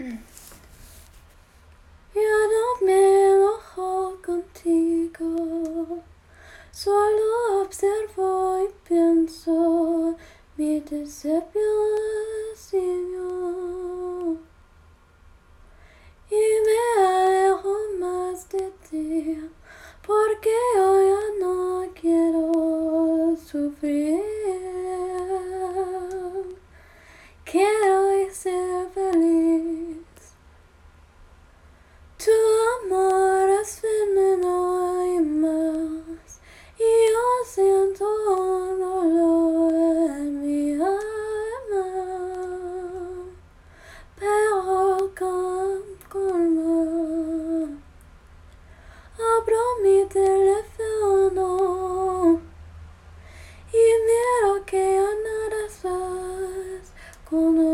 Ya no me enojo contigo, solo observo y pienso mi decepción. Y me alejo más de ti, porque hoy ya no quiero sufrir. mi teléfono y miro que andarás con